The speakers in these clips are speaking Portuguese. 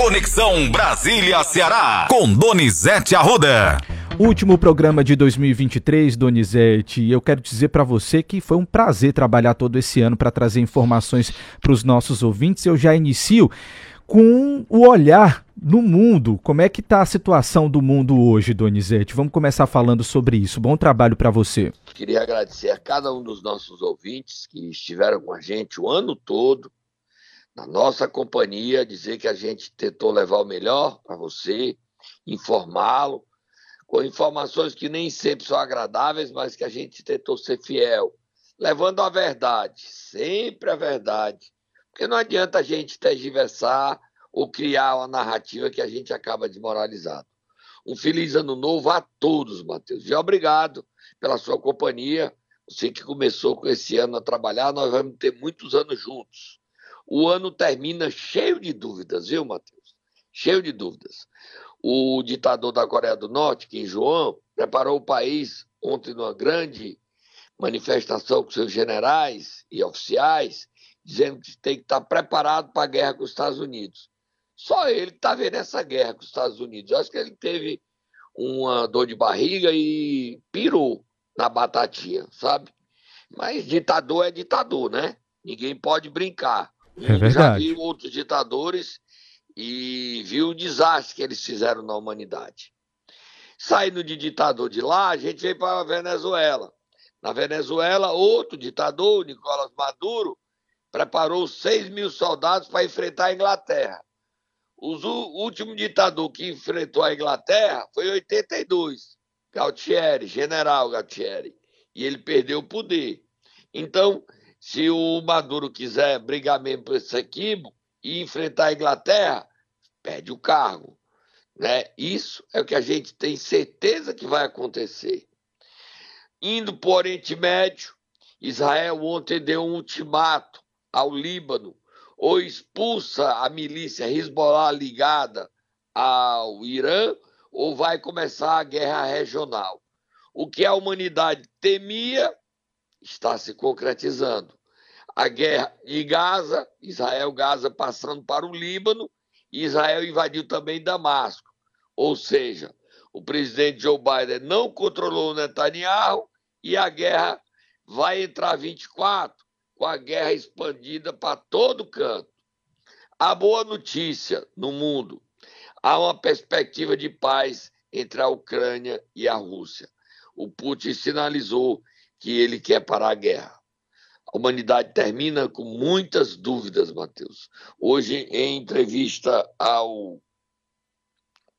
Conexão Brasília-Ceará, com Donizete Arruda. Último programa de 2023, Donizete, e eu quero dizer para você que foi um prazer trabalhar todo esse ano para trazer informações para os nossos ouvintes. Eu já inicio com o olhar no mundo. Como é que está a situação do mundo hoje, Donizete? Vamos começar falando sobre isso. Bom trabalho para você. Queria agradecer a cada um dos nossos ouvintes que estiveram com a gente o ano todo na nossa companhia, dizer que a gente tentou levar o melhor para você, informá-lo, com informações que nem sempre são agradáveis, mas que a gente tentou ser fiel, levando a verdade, sempre a verdade. Porque não adianta a gente tergiversar ou criar uma narrativa que a gente acaba desmoralizado. Um feliz ano novo a todos, Matheus. E obrigado pela sua companhia. Você que começou com esse ano a trabalhar, nós vamos ter muitos anos juntos o ano termina cheio de dúvidas, viu, Matheus? Cheio de dúvidas. O ditador da Coreia do Norte, Kim Jong, preparou o país ontem numa grande manifestação com seus generais e oficiais, dizendo que tem que estar preparado para a guerra com os Estados Unidos. Só ele está vendo essa guerra com os Estados Unidos. Eu acho que ele teve uma dor de barriga e pirou na batatinha, sabe? Mas ditador é ditador, né? Ninguém pode brincar. É verdade. Já viu outros ditadores e viu o desastre que eles fizeram na humanidade. Saindo de ditador de lá, a gente veio para a Venezuela. Na Venezuela, outro ditador, Nicolás Maduro, preparou 6 mil soldados para enfrentar a Inglaterra. O último ditador que enfrentou a Inglaterra foi em 82, Galtieri, general Galtieri, e ele perdeu o poder. Então, se o Maduro quiser brigar mesmo por esse equipe e enfrentar a Inglaterra, perde o cargo. Né? Isso é o que a gente tem certeza que vai acontecer. Indo para o Oriente Médio, Israel ontem deu um ultimato ao Líbano, ou expulsa a milícia Hezbollah ligada ao Irã, ou vai começar a guerra regional. O que a humanidade temia está se concretizando. A guerra em Gaza, Israel, Gaza passando para o Líbano, e Israel invadiu também Damasco. Ou seja, o presidente Joe Biden não controlou Netanyahu e a guerra vai entrar 24, com a guerra expandida para todo canto. A boa notícia no mundo: há uma perspectiva de paz entre a Ucrânia e a Rússia. O Putin sinalizou que ele quer parar a guerra. A humanidade termina com muitas dúvidas, Matheus. Hoje, em entrevista ao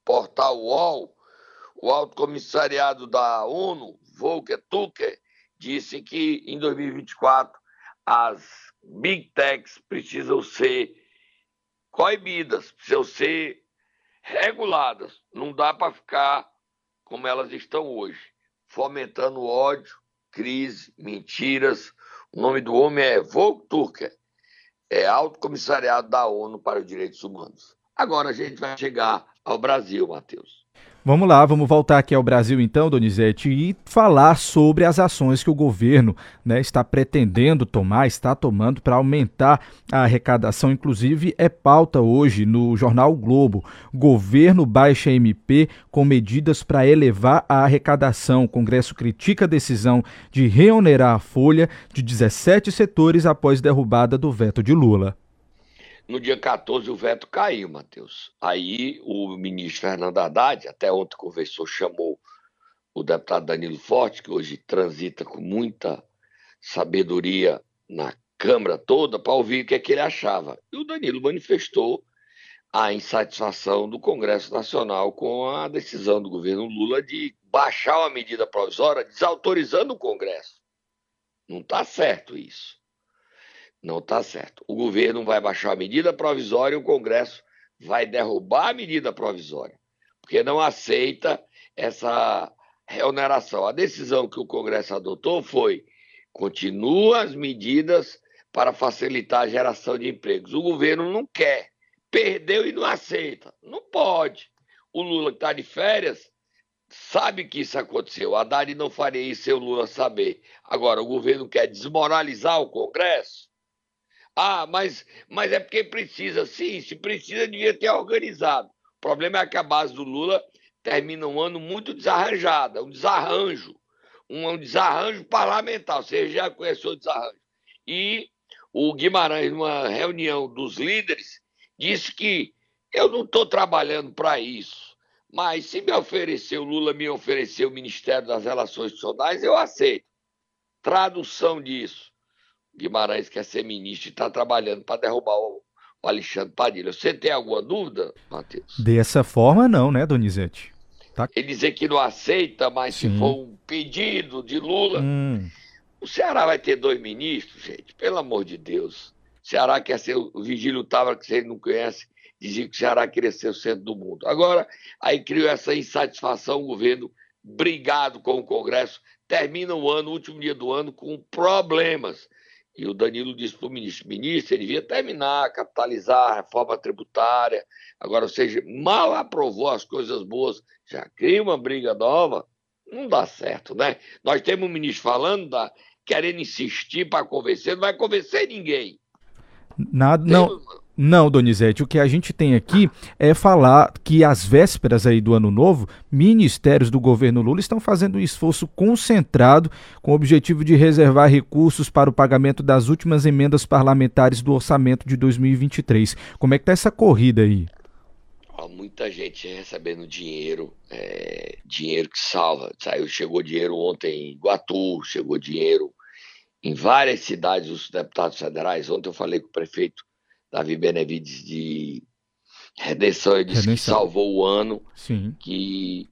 portal UOL, o Alto Comissariado da ONU, Volker Tucker, disse que em 2024 as big techs precisam ser coibidas, precisam ser reguladas. Não dá para ficar como elas estão hoje, fomentando ódio, crise, mentiras. O nome do homem é Volker é Alto Comissariado da ONU para os Direitos Humanos. Agora a gente vai chegar ao Brasil, Matheus. Vamos lá, vamos voltar aqui ao Brasil então, Donizete, e falar sobre as ações que o governo né, está pretendendo tomar, está tomando para aumentar a arrecadação. Inclusive, é pauta hoje no jornal Globo. Governo baixa MP com medidas para elevar a arrecadação. O Congresso critica a decisão de reonerar a folha de 17 setores após derrubada do veto de Lula. No dia 14 o veto caiu, Matheus. Aí o ministro Fernando Haddad, até ontem conversou, chamou o deputado Danilo Forte, que hoje transita com muita sabedoria na Câmara toda, para ouvir o que, é que ele achava. E o Danilo manifestou a insatisfação do Congresso Nacional com a decisão do governo Lula de baixar uma medida provisória, desautorizando o Congresso. Não está certo isso. Não está certo. O governo vai baixar a medida provisória e o Congresso vai derrubar a medida provisória, porque não aceita essa reoneração. A decisão que o Congresso adotou foi continua as medidas para facilitar a geração de empregos. O governo não quer, perdeu e não aceita. Não pode. O Lula que está de férias sabe que isso aconteceu. A Haddad não faria isso sem o Lula saber. Agora, o governo quer desmoralizar o Congresso? Ah, mas, mas é porque precisa. Sim, se precisa, devia ter organizado. O problema é que a base do Lula termina um ano muito desarranjada, um desarranjo, um, desarranjo parlamentar. Você já conheceu o desarranjo. E o Guimarães, numa reunião dos líderes, disse que eu não estou trabalhando para isso, mas se me oferecer, o Lula me oferecer o Ministério das Relações Institucionais, eu aceito. Tradução disso. Guimarães quer ser ministro e está trabalhando para derrubar o, o Alexandre Padilha. Você tem alguma dúvida, Matheus? Dessa forma, não, né, Donizete? Tá... Ele dizer que não aceita, mas Sim. se for um pedido de Lula. Hum. O Ceará vai ter dois ministros, gente, pelo amor de Deus. O Ceará quer ser o Vigílio Távora, que você não conhece, dizia que o Ceará queria ser o centro do mundo. Agora, aí criou essa insatisfação, o governo brigado com o Congresso, termina o ano, o último dia do ano, com problemas. E o Danilo disse para o ministro, ministro, ele devia terminar, capitalizar a reforma tributária. Agora, ou seja, mal aprovou as coisas boas, já cria uma briga nova, não dá certo, né? Nós temos um ministro falando, da, querendo insistir para convencer, não vai convencer ninguém. Nada, não. Não, Donizete, o que a gente tem aqui é falar que às vésperas aí do ano novo, ministérios do governo Lula estão fazendo um esforço concentrado com o objetivo de reservar recursos para o pagamento das últimas emendas parlamentares do orçamento de 2023. Como é que tá essa corrida aí? muita gente recebendo dinheiro, é, dinheiro que salva. Saiu, chegou dinheiro ontem em Guatu, chegou dinheiro em várias cidades dos deputados federais. Ontem eu falei com o prefeito Davi Benevides de Redenção, ele disse Redenção. que salvou o ano, Sim. que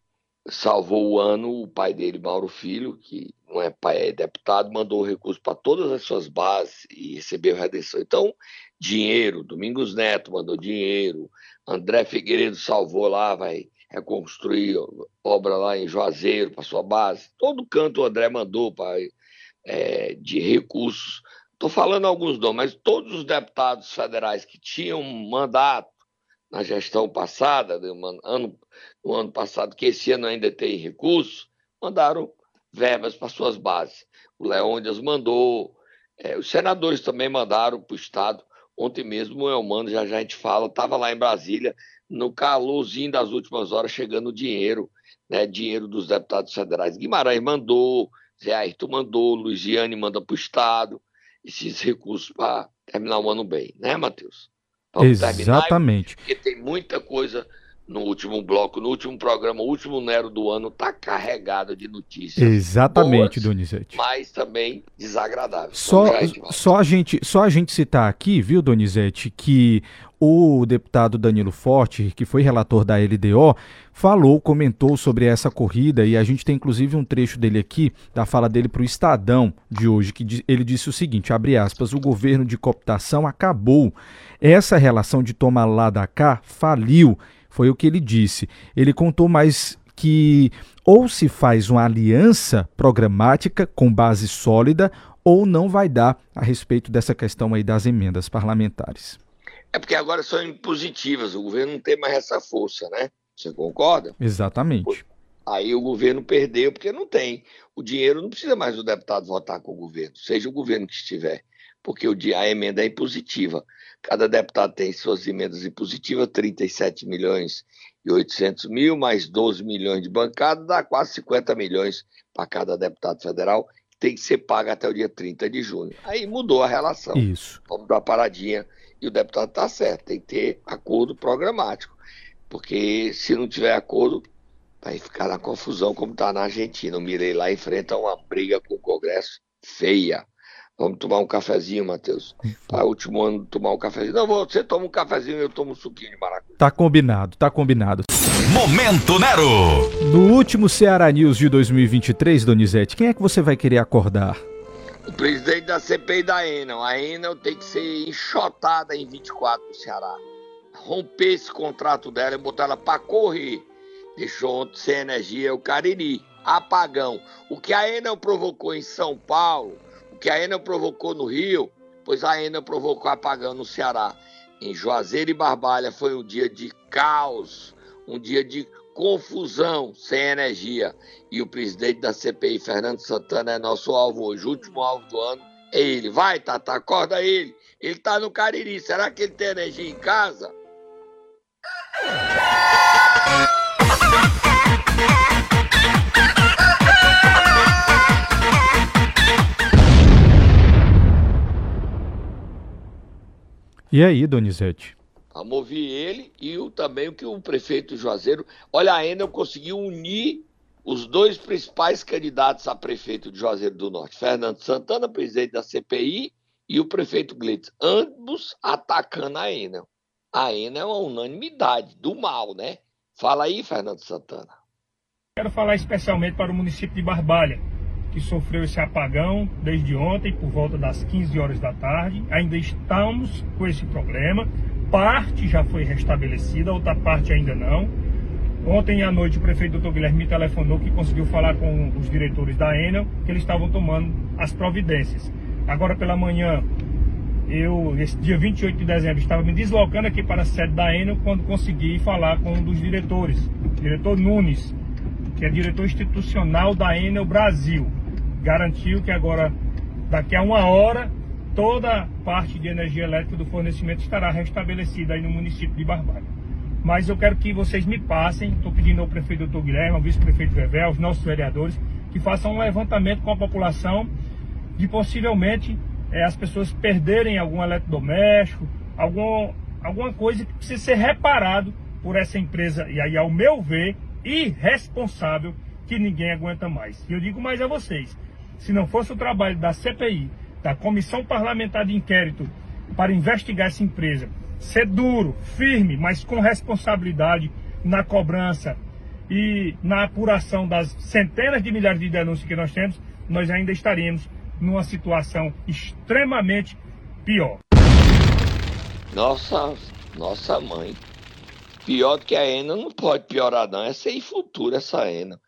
salvou o ano, o pai dele, Mauro Filho, que não é pai, é deputado, mandou recurso para todas as suas bases e recebeu redenção. Então, dinheiro, Domingos Neto mandou dinheiro, André Figueiredo salvou lá, vai reconstruir obra lá em Juazeiro para sua base. Todo canto o André mandou pra, é, de recursos Estou falando alguns nomes, mas todos os deputados federais que tinham mandato na gestão passada, no ano, no ano passado, que esse ano ainda tem recurso, mandaram verbas para suas bases. O Leônidas mandou, é, os senadores também mandaram para o Estado. Ontem mesmo o Elmano, já, já a gente fala, estava lá em Brasília, no calorzinho das últimas horas, chegando dinheiro, né, dinheiro dos deputados federais. Guimarães mandou, Zé Ayrton mandou, Luiziane manda para o Estado esses recursos para terminar o ano bem, né, Matheus? Exatamente. porque tem muita coisa no último bloco, no último programa, o último Nero do ano está carregado de notícias. Exatamente, boas, Donizete. Mas também desagradáveis. Só, só, a gente, só a gente citar aqui, viu, Donizete, que o deputado Danilo Forte, que foi relator da LDO, falou, comentou sobre essa corrida e a gente tem inclusive um trecho dele aqui, da fala dele para o Estadão de hoje, que ele disse o seguinte, abre aspas, o governo de cooptação acabou. Essa relação de toma lá da cá faliu, foi o que ele disse. Ele contou mais que ou se faz uma aliança programática com base sólida ou não vai dar a respeito dessa questão aí das emendas parlamentares. É porque agora são impositivas, o governo não tem mais essa força, né? Você concorda? Exatamente. Aí o governo perdeu porque não tem. O dinheiro não precisa mais do deputado votar com o governo, seja o governo que estiver, porque o dia, a emenda é impositiva. Cada deputado tem suas emendas impositivas, 37 milhões e 800 mil, mais 12 milhões de bancada, dá quase 50 milhões para cada deputado federal, que tem que ser pago até o dia 30 de junho. Aí mudou a relação. Isso. Vamos dar uma paradinha e o deputado está certo, tem que ter acordo programático. Porque se não tiver acordo, vai ficar na confusão como está na Argentina. O Mirei lá enfrenta uma briga com o Congresso feia. Vamos tomar um cafezinho, Matheus. Para o último ano tomar um cafezinho. Não, você toma um cafezinho e eu tomo um suquinho de maracujá. Tá combinado, tá combinado. Momento Nero! No último Ceará News de 2023, Donizete, quem é que você vai querer acordar? O presidente da CPI da Enel. A Enel tem que ser enxotada em 24 no Ceará. Romper esse contrato dela e botar ela para correr. Deixou ontem sem energia o Cariri. Apagão. O que a Enel provocou em São Paulo, o que a Enel provocou no Rio, pois a Enel provocou apagão no Ceará. Em Juazeiro e Barbalha foi um dia de caos, um dia de confusão, sem energia. E o presidente da CPI, Fernando Santana, é nosso alvo hoje, último alvo do ano. É ele. Vai, Tata, acorda ele. Ele está no Cariri. Será que ele tem energia em casa? E aí, Donizete? Vamos ouvir ele e o, também o que o prefeito Juazeiro. Olha, a Enel conseguiu unir os dois principais candidatos a prefeito de Juazeiro do Norte, Fernando Santana, presidente da CPI, e o prefeito Glitz, ambos atacando a Enel. A Enel é uma unanimidade do mal, né? Fala aí, Fernando Santana. Quero falar especialmente para o município de Barbalha, que sofreu esse apagão desde ontem, por volta das 15 horas da tarde. Ainda estamos com esse problema. Parte já foi restabelecida, outra parte ainda não. Ontem à noite o prefeito Dr. Guilherme me telefonou que conseguiu falar com os diretores da Enel, que eles estavam tomando as providências. Agora pela manhã, eu, esse dia 28 de dezembro, estava me deslocando aqui para a sede da Enel quando consegui falar com um dos diretores, diretor Nunes, que é diretor institucional da Enel Brasil garantiu que agora, daqui a uma hora, toda parte de energia elétrica do fornecimento estará restabelecida aí no município de Barbalha. Mas eu quero que vocês me passem, estou pedindo ao prefeito doutor Guilherme, ao vice-prefeito Vevé, aos nossos vereadores, que façam um levantamento com a população de possivelmente é, as pessoas perderem algum eletrodoméstico, algum, alguma coisa que precisa ser reparado por essa empresa, e aí, ao meu ver, irresponsável, que ninguém aguenta mais. E eu digo mais a vocês, se não fosse o trabalho da CPI, da Comissão Parlamentar de Inquérito, para investigar essa empresa, ser duro, firme, mas com responsabilidade na cobrança e na apuração das centenas de milhares de denúncias que nós temos, nós ainda estaríamos numa situação extremamente pior. Nossa, nossa mãe. Pior do que a ENA não pode piorar, não. Essa é futuro, essa ENA.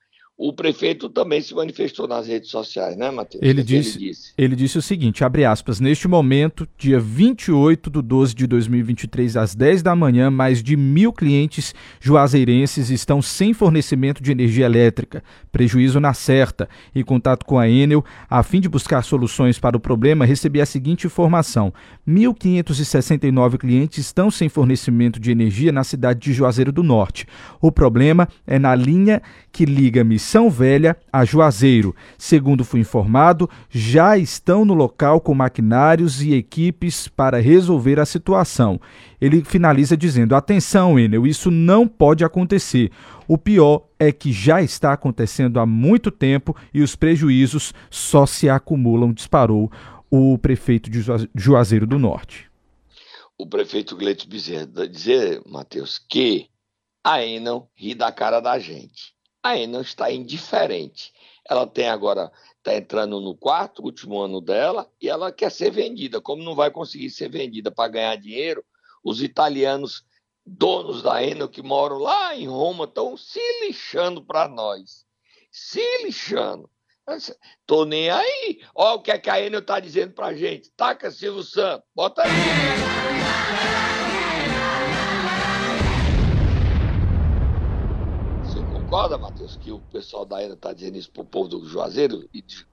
O prefeito também se manifestou nas redes sociais, né, Matheus? Ele, disse, ele disse? ele disse o seguinte, abre aspas, neste momento, dia 28 de 12 de 2023, às 10 da manhã, mais de mil clientes juazeirenses estão sem fornecimento de energia elétrica, prejuízo na certa. Em contato com a Enel, a fim de buscar soluções para o problema, recebi a seguinte informação, 1.569 clientes estão sem fornecimento de energia na cidade de Juazeiro do Norte. O problema é na linha que liga Missão Velha a Juazeiro. Segundo fui informado, já estão no local com maquinários e equipes para resolver a situação. Ele finaliza dizendo: Atenção, Enel, isso não pode acontecer. O pior é que já está acontecendo há muito tempo e os prejuízos só se acumulam, disparou o prefeito de Juazeiro do Norte. O prefeito Gleito Bezerra dizer, Matheus, que a Enel ri da cara da gente a Enel está indiferente. Ela tem agora, está entrando no quarto, último ano dela, e ela quer ser vendida. Como não vai conseguir ser vendida para ganhar dinheiro, os italianos, donos da Enel, que moram lá em Roma, estão se lixando para nós. Se lixando. Tô nem aí. Olha o que, é que a Enel está dizendo para gente. Taca Silvio Santos. Bota aí. Concorda, Matheus, que o pessoal da ENA está dizendo isso pro povo do Juazeiro e de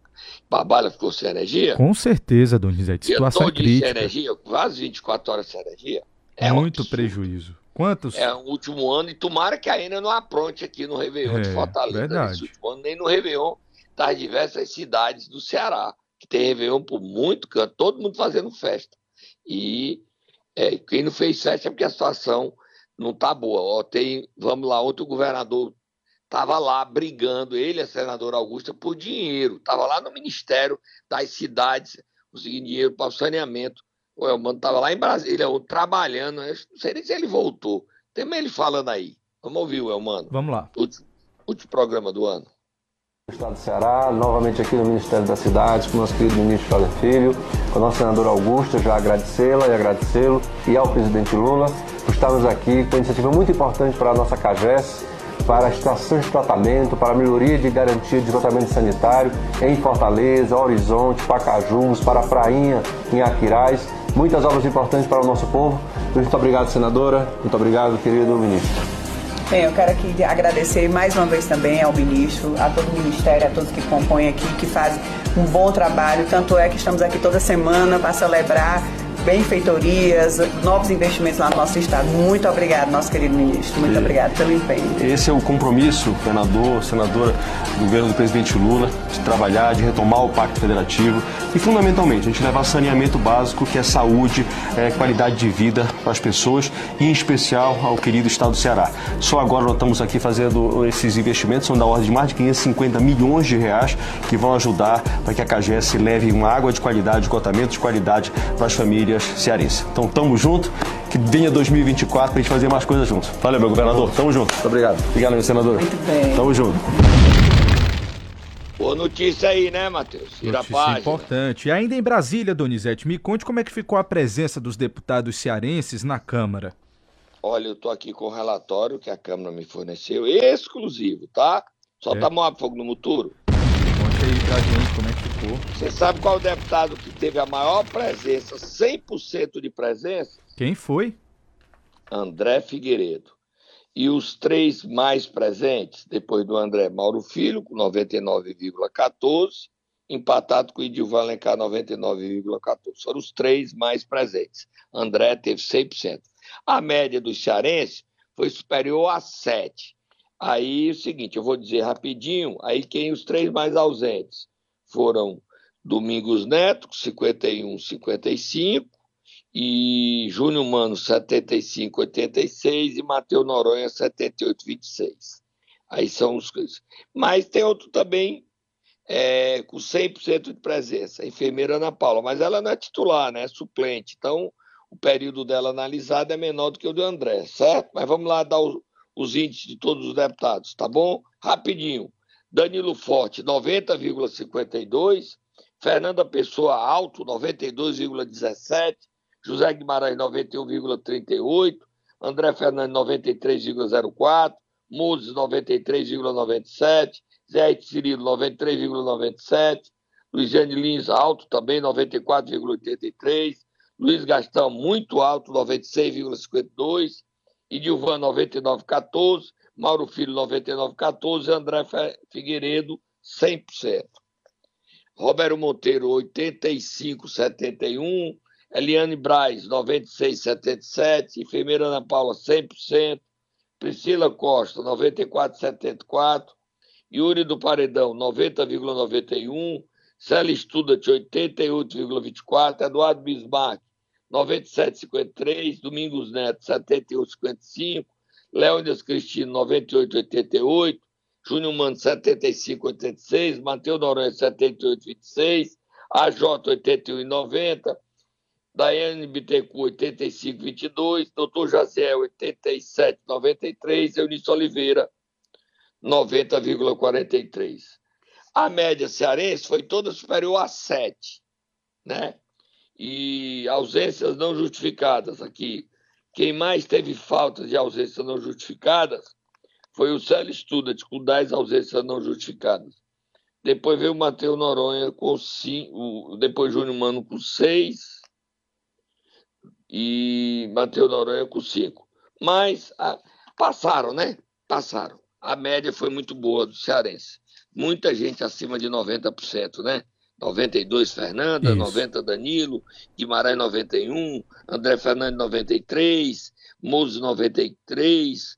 Barbalha ficou sem energia? Com certeza, Donizete. Situação Eu crítica. sem energia, quase 24 horas sem energia. É Muito um prejuízo. Quantos? É o último ano e tomara que a ENA não apronte aqui no Réveillon é, de Fortaleza. Verdade. Nesse último ano, nem no Réveillon das diversas cidades do Ceará, que tem Réveillon por muito canto, todo mundo fazendo festa. E é, quem não fez festa é porque a situação não tá boa. Ó, tem, vamos lá, outro governador estava lá brigando, ele, a senadora Augusta, por dinheiro. Estava lá no Ministério das Cidades, conseguindo dinheiro para o saneamento. O Elmano estava lá em Brasília, trabalhando. Eu não sei nem se ele voltou. Tem ele falando aí. Vamos ouvir o Elmano. Vamos lá. Último, último programa do ano. Estado do Ceará, novamente aqui no Ministério das Cidades, com o nosso querido ministro Fábio Filho, com a nossa senadora Augusta, já agradecê-la e agradecê-lo, e ao presidente Lula, por estarmos aqui com uma iniciativa muito importante para a nossa CAGES, para estações de tratamento, para melhoria de garantia de tratamento sanitário em Fortaleza, Horizonte, Pacajus, para a Prainha, em Aquiraz. Muitas obras importantes para o nosso povo. Muito obrigado, senadora. Muito obrigado, querido ministro. Bem, eu quero aqui agradecer mais uma vez também ao ministro, a todo o ministério, a todos que compõem aqui, que fazem um bom trabalho. Tanto é que estamos aqui toda semana para celebrar benfeitorias, novos investimentos lá no nosso estado. Muito obrigado, nosso querido ministro. Muito e obrigado pelo empenho. Esse é o compromisso, senador, senadora do governo do presidente Lula, de trabalhar, de retomar o Pacto Federativo e, fundamentalmente, a gente levar saneamento básico, que é saúde, é, qualidade de vida para as pessoas e, em especial, ao querido estado do Ceará. Só agora nós estamos aqui fazendo esses investimentos, são da ordem de mais de 550 milhões de reais, que vão ajudar para que a CAGES leve uma água de qualidade, esgotamento de qualidade para as famílias cearenses. Então, tamo junto, que venha 2024 para a gente fazer mais coisas juntos. Valeu, meu governador. Tamo junto. Muito obrigado. Obrigado, meu senador. Muito bem. Tamo junto. Boa notícia aí, né, Matheus? Tira notícia importante. E ainda em Brasília, Donizete, me conte como é que ficou a presença dos deputados cearenses na Câmara. Olha, eu tô aqui com o relatório que a Câmara me forneceu, exclusivo, tá? Só é. tá Moab Fogo no Muturo. Conte aí pra gente como é que ficou. Você sabe qual o deputado que teve a maior presença, 100% de presença? Quem foi? André Figueiredo. E os três mais presentes, depois do André Mauro Filho, com 99,14, empatado com o Edilvan Alencar, 99,14. Foram os três mais presentes. André teve 100%. A média dos cearenses foi superior a 7. Aí é o seguinte, eu vou dizer rapidinho, aí quem os três mais ausentes foram Domingos Neto, 51, 55, e Júnior Mano 75, 86 e Matheus Noronha 78, 26. Aí são os. Mas tem outro também é, com 100% de presença, a enfermeira Ana Paula, mas ela não é titular, né? É suplente. Então, o período dela analisado é menor do que o do André, certo? Mas vamos lá dar os, os índices de todos os deputados, tá bom? Rapidinho. Danilo Forte, 90,52. Fernanda Pessoa Alto, 92,17. José Guimarães 91,38, André Fernandes 93,04, Moses 93,97, Zé Cirilo 93,97, Luiziane Lins alto também 94,83, Luiz Gastão muito alto 96,52, Edilvan 99,14, Mauro Filho 99,14, André Figueiredo 100%. Roberto Monteiro 85,71, Eliane Braz, 96,77. Enfermeira Ana Paula, 100%. Priscila Costa, 94,74. Yuri do Paredão, 90,91. Célia Studat, 88,24. Eduardo Bismarck, 97,53. Domingos Neto, 71,55. Leônidas Cristino, 98,88. Júnior Mano, 75,86. Matheus Noronha, 78,26. AJ, 81,90. Daiane Bittencourt, 85,22, doutor Jaziel, 87,93, Eunice Oliveira, 90,43. A média cearense foi toda superior a 7, né? E ausências não justificadas aqui. Quem mais teve falta de ausências não justificadas foi o Célio Studat, com 10 ausências não justificadas. Depois veio o Matheus Noronha com 5, depois Júnior Mano com 6, e Matheus Noronha com 5. Mas passaram, né? Passaram. A média foi muito boa do Cearense. Muita gente acima de 90%, né? 92 Fernanda, Isso. 90 Danilo, Guimarães 91, André Fernandes 93, Mozo 93,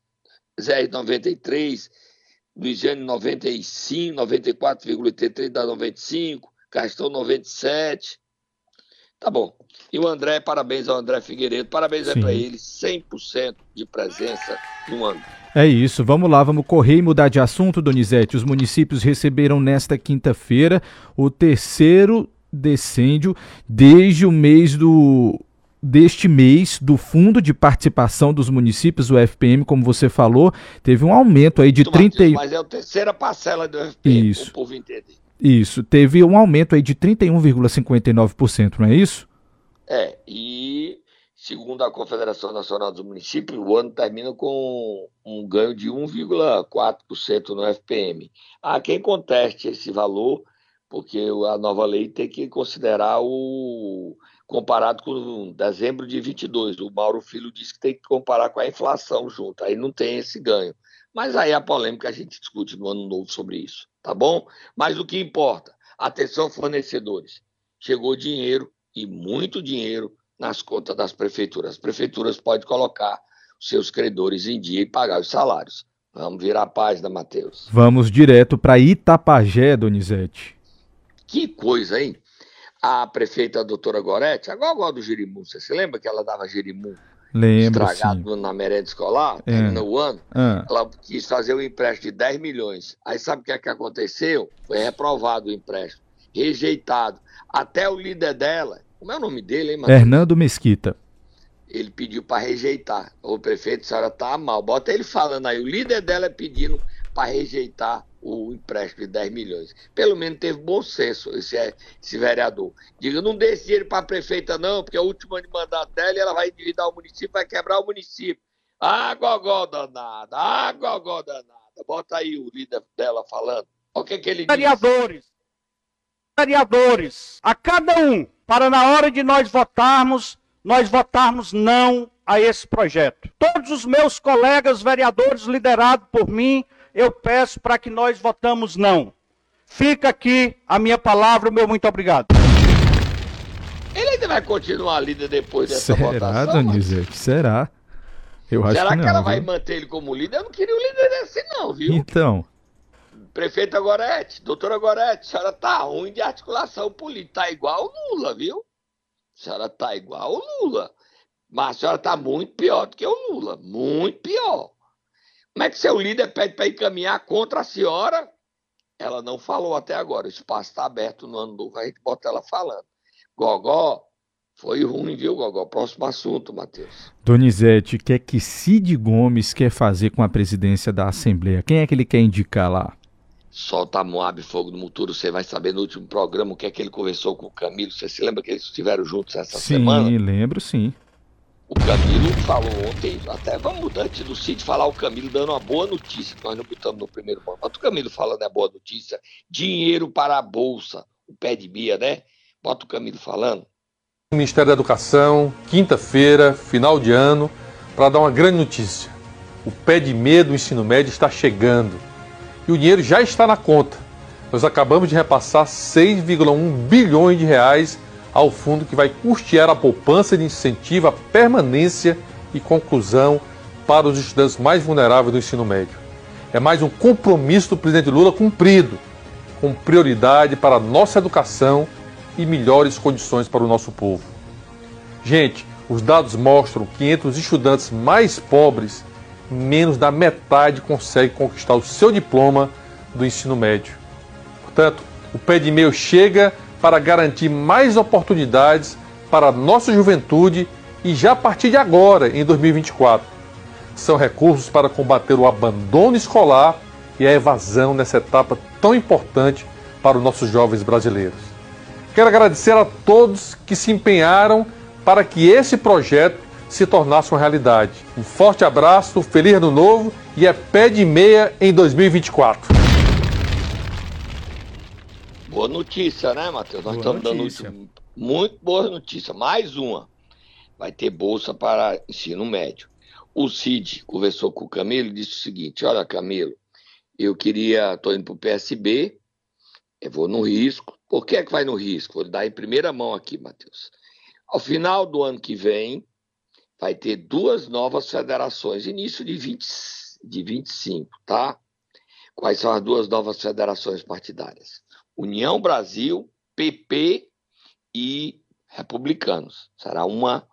Zé 93, Luiziane 95, 94,83 dá 95, Castão 97. Tá bom. E o André, parabéns ao André Figueiredo, parabéns é para ele, 100% de presença no ano. É isso, vamos lá, vamos correr e mudar de assunto, Donizete. Os municípios receberam nesta quinta-feira o terceiro decêndio desde o mês do deste mês do Fundo de Participação dos Municípios, o FPM, como você falou, teve um aumento aí de Muito 30 Mas é a terceira parcela do FPM, isso. o povo entender. Isso, teve um aumento aí de 31,59%, não é isso? É, e segundo a Confederação Nacional dos Municípios, o ano termina com um ganho de 1,4% no FPM. Há quem conteste esse valor, porque a nova lei tem que considerar o comparado com dezembro de 22. O Mauro Filho disse que tem que comparar com a inflação junto, aí não tem esse ganho. Mas aí a polêmica a gente discute no ano novo sobre isso, tá bom? Mas o que importa, atenção fornecedores, chegou dinheiro e muito dinheiro nas contas das prefeituras. As prefeituras podem colocar os seus credores em dia e pagar os salários. Vamos virar a página, Matheus. Vamos direto para Itapajé, Donizete. Que coisa, hein? A prefeita a doutora Gorete, a gogó do Jirimu, você se lembra que ela dava Jirimu Lembro, estragado sim. na merenda escolar, É. no ano? Ah, Ela quis fazer um empréstimo de 10 milhões. Aí sabe o que é que aconteceu? Foi reprovado o empréstimo, rejeitado. Até o líder dela, como é o nome dele, hein, Matheus? Hernando Mesquita. ele pediu para rejeitar. O prefeito, a senhora tá mal. Bota ele falando aí. O líder dela é pedindo para rejeitar o empréstimo de 10 milhões. Pelo menos teve bom senso esse, é- esse vereador. Diga, não dê esse dinheiro para a prefeita, não, porque é o último ano de mandato dela ela vai endividar o município, vai quebrar o município. Ah, gogó danada, ah, gogó danada. Bota aí o líder dela falando. O que, que ele diz. vereadores, vereadores, a cada um, para na hora de nós votarmos, nós votarmos não a esse projeto. Todos os meus colegas vereadores liderados por mim, eu peço para que nós votamos não. Fica aqui a minha palavra, o meu muito obrigado. Ele ainda vai continuar líder depois dessa Será, votação? Donizete? Será? Eu acho Será que que, não. ela vai viu? manter ele como líder? Eu não queria um líder desse, não, viu? Então, Prefeita Gorete, doutora Gorete, a senhora tá ruim de articulação política. Tá igual o Lula, viu? A senhora tá igual o Lula. Mas a senhora tá muito pior do que o Lula. Muito pior. Como é que seu líder pede para encaminhar contra a senhora? Ela não falou até agora. O espaço está aberto no ano novo. A gente bota ela falando. Gogó, foi ruim, viu, Gogó? Próximo assunto, Matheus. Donizete, o que é que Cid Gomes quer fazer com a presidência da Assembleia? Quem é que ele quer indicar lá? Solta Moab Fogo no Muturo, você vai saber no último programa o que é que ele conversou com o Camilo. Você se lembra que eles estiveram juntos essa sim, semana? lembro sim. O Camilo falou ontem, até vamos antes do Cid falar o Camilo dando uma boa notícia, que nós não botamos no primeiro momento. Mas o Camilo falando é boa notícia. Dinheiro para a Bolsa, o pé de Bia, né? Bota o Camilo falando. Ministério da Educação, quinta-feira, final de ano, para dar uma grande notícia. O pé de meia do ensino médio está chegando e o dinheiro já está na conta. Nós acabamos de repassar 6,1 bilhões de reais ao fundo que vai custear a poupança de incentivo à permanência e conclusão para os estudantes mais vulneráveis do ensino médio. É mais um compromisso do presidente Lula cumprido, com prioridade para a nossa educação e melhores condições para o nosso povo. Gente, os dados mostram que entre os estudantes mais pobres, menos da metade consegue conquistar o seu diploma do ensino médio. Portanto, o pé de meio chega para garantir mais oportunidades para a nossa juventude e já a partir de agora, em 2024. São recursos para combater o abandono escolar e a evasão nessa etapa tão importante para os nossos jovens brasileiros. Quero agradecer a todos que se empenharam para que esse projeto se tornasse uma realidade. Um forte abraço, feliz ano novo e é pé de meia em 2024. Boa notícia, né, Matheus? Nós Boa estamos dando notícia. último- muito boa notícia. Mais uma. Vai ter bolsa para ensino médio. O Cid conversou com o Camilo e disse o seguinte: Olha, Camilo, eu queria, estou indo para o PSB, eu vou no risco. Por que é que vai no risco? Vou dar em primeira mão aqui, Matheus. Ao final do ano que vem, vai ter duas novas federações, início de, 20, de 25, tá? Quais são as duas novas federações partidárias? União Brasil, PP e Republicanos. Será uma,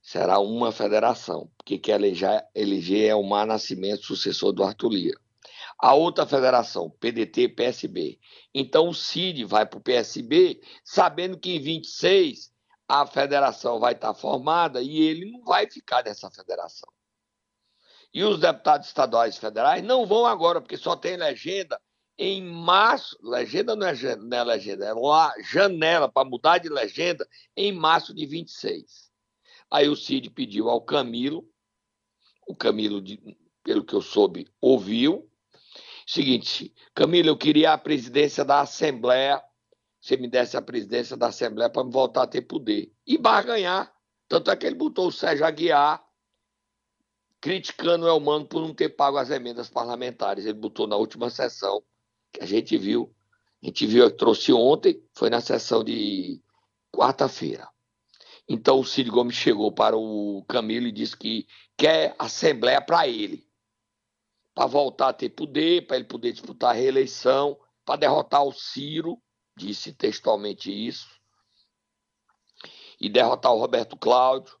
será uma federação, porque quer eleger, eleger Elmar Nascimento, sucessor do Arthur Lira. A outra federação, PDT PSB. Então o Cid vai para o PSB, sabendo que em 26 a federação vai estar formada e ele não vai ficar nessa federação. E os deputados estaduais e federais não vão agora, porque só tem legenda em março. Legenda não é, não é legenda, é lá, janela para mudar de legenda em março de 26. Aí o Cid pediu ao Camilo, o Camilo, pelo que eu soube, ouviu. Seguinte, Camilo, eu queria a presidência da Assembleia, você me desse a presidência da Assembleia para me voltar a ter poder. E barganhar. Tanto é que ele botou o Sérgio Aguiar criticando o Elmano por não ter pago as emendas parlamentares. Ele botou na última sessão, que a gente viu. A gente viu, trouxe ontem, foi na sessão de quarta-feira. Então o Cid Gomes chegou para o Camilo e disse que quer assembleia para ele, para voltar a ter poder, para ele poder disputar a reeleição, para derrotar o Ciro, disse textualmente isso, e derrotar o Roberto Cláudio,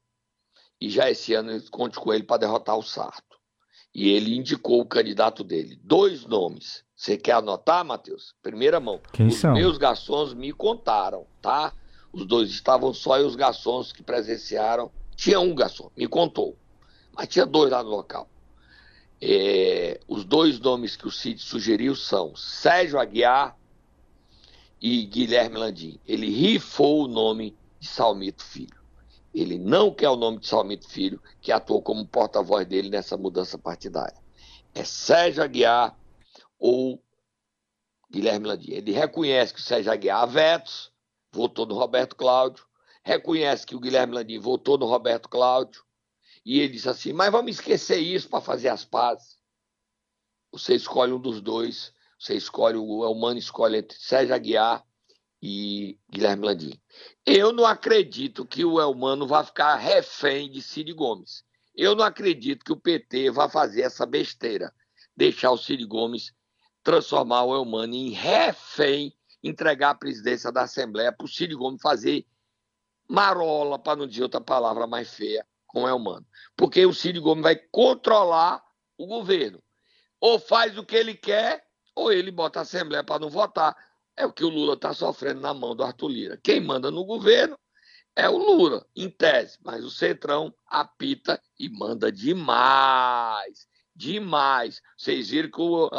e já esse ano conte com ele para derrotar o Sarto. E ele indicou o candidato dele. Dois nomes. Você quer anotar, Matheus? Primeira mão. Quem os são? meus garçons me contaram, tá? Os dois estavam só e os garçons que presenciaram. Tinha um garçom, me contou. Mas tinha dois lá no local. É, os dois nomes que o Cid sugeriu são Sérgio Aguiar e Guilherme Landim. Ele rifou o nome de Salmito Filho. Ele não quer o nome de Salmito Filho, que atuou como porta-voz dele nessa mudança partidária. É Sérgio Aguiar ou Guilherme Landim. Ele reconhece que o Sérgio Aguiar há vetos, votou no Roberto Cláudio, reconhece que o Guilherme Landim votou no Roberto Cláudio, e ele disse assim: Mas vamos esquecer isso para fazer as pazes. Você escolhe um dos dois, você escolhe, o Elmano escolhe entre Sérgio Aguiar e Guilherme Landim. Eu não acredito que o Elmano vá ficar refém de Cid Gomes. Eu não acredito que o PT vá fazer essa besteira, deixar o Cid Gomes transformar o Elmano em refém, entregar a presidência da Assembleia para o Cid Gomes fazer marola, para não dizer outra palavra mais feia, com o Elmano. Porque o Cid Gomes vai controlar o governo. Ou faz o que ele quer, ou ele bota a Assembleia para não votar. É o que o Lula está sofrendo na mão do Arthur Lira. Quem manda no governo é o Lula, em tese, mas o Centrão apita e manda demais. Demais. Vocês viram que o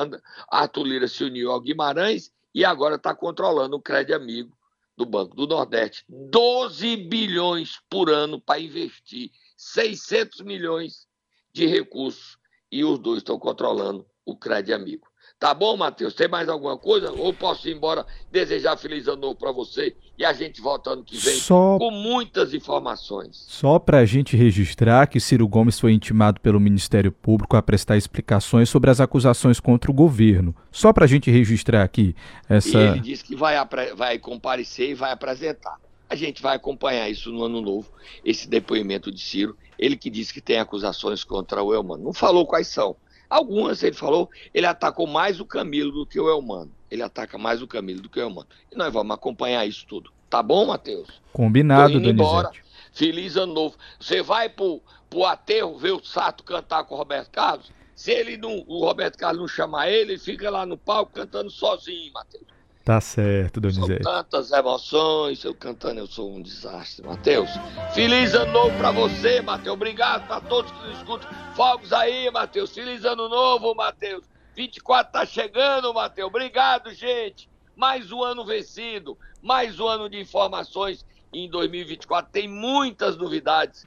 Arthur Lira se uniu ao Guimarães e agora está controlando o crédito amigo do Banco do Nordeste. 12 bilhões por ano para investir 600 milhões de recursos e os dois estão controlando o crédito amigo. Tá bom, Matheus? Tem mais alguma coisa? Ou posso ir embora desejar feliz ano novo para você e a gente volta ano que vem Só... com muitas informações. Só para a gente registrar que Ciro Gomes foi intimado pelo Ministério Público a prestar explicações sobre as acusações contra o governo. Só para a gente registrar aqui essa. E ele disse que vai, vai comparecer e vai apresentar. A gente vai acompanhar isso no ano novo, esse depoimento de Ciro. Ele que disse que tem acusações contra o Elmano. Não falou quais são. Algumas, ele falou, ele atacou mais o Camilo do que o Elmano. Ele ataca mais o Camilo do que o Elmano. E nós vamos acompanhar isso tudo. Tá bom, Matheus? Combinado, Donizete. embora. Feliz ano novo. Você vai pro, pro aterro ver o Sato cantar com o Roberto Carlos? Se ele não, o Roberto Carlos não chamar ele, ele fica lá no palco cantando sozinho, Matheus. Tá certo, Donizete. São tantas emoções, eu cantando eu sou um desastre, Matheus. Feliz ano novo pra você, Matheus. Obrigado pra todos que nos escutam. Fogos aí, Matheus. Feliz ano novo, Matheus. 24 tá chegando, Matheus. Obrigado, gente. Mais um ano vencido, mais um ano de informações. Em 2024 tem muitas novidades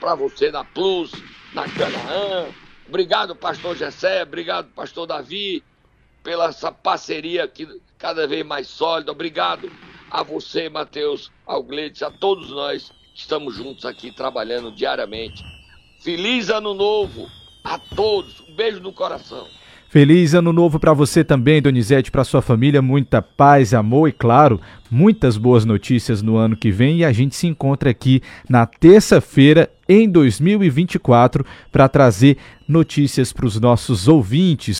para você na Plus, na Canaã. Obrigado, pastor Gessé. Obrigado, pastor Davi pela essa parceria aqui cada vez mais sólida. Obrigado a você, Matheus, ao Gleides, a todos nós que estamos juntos aqui trabalhando diariamente. Feliz ano novo a todos. Um beijo no coração. Feliz ano novo para você também, Donizete, para sua família, muita paz, amor e, claro, muitas boas notícias no ano que vem. E a gente se encontra aqui na terça-feira, em 2024, para trazer notícias para os nossos ouvintes.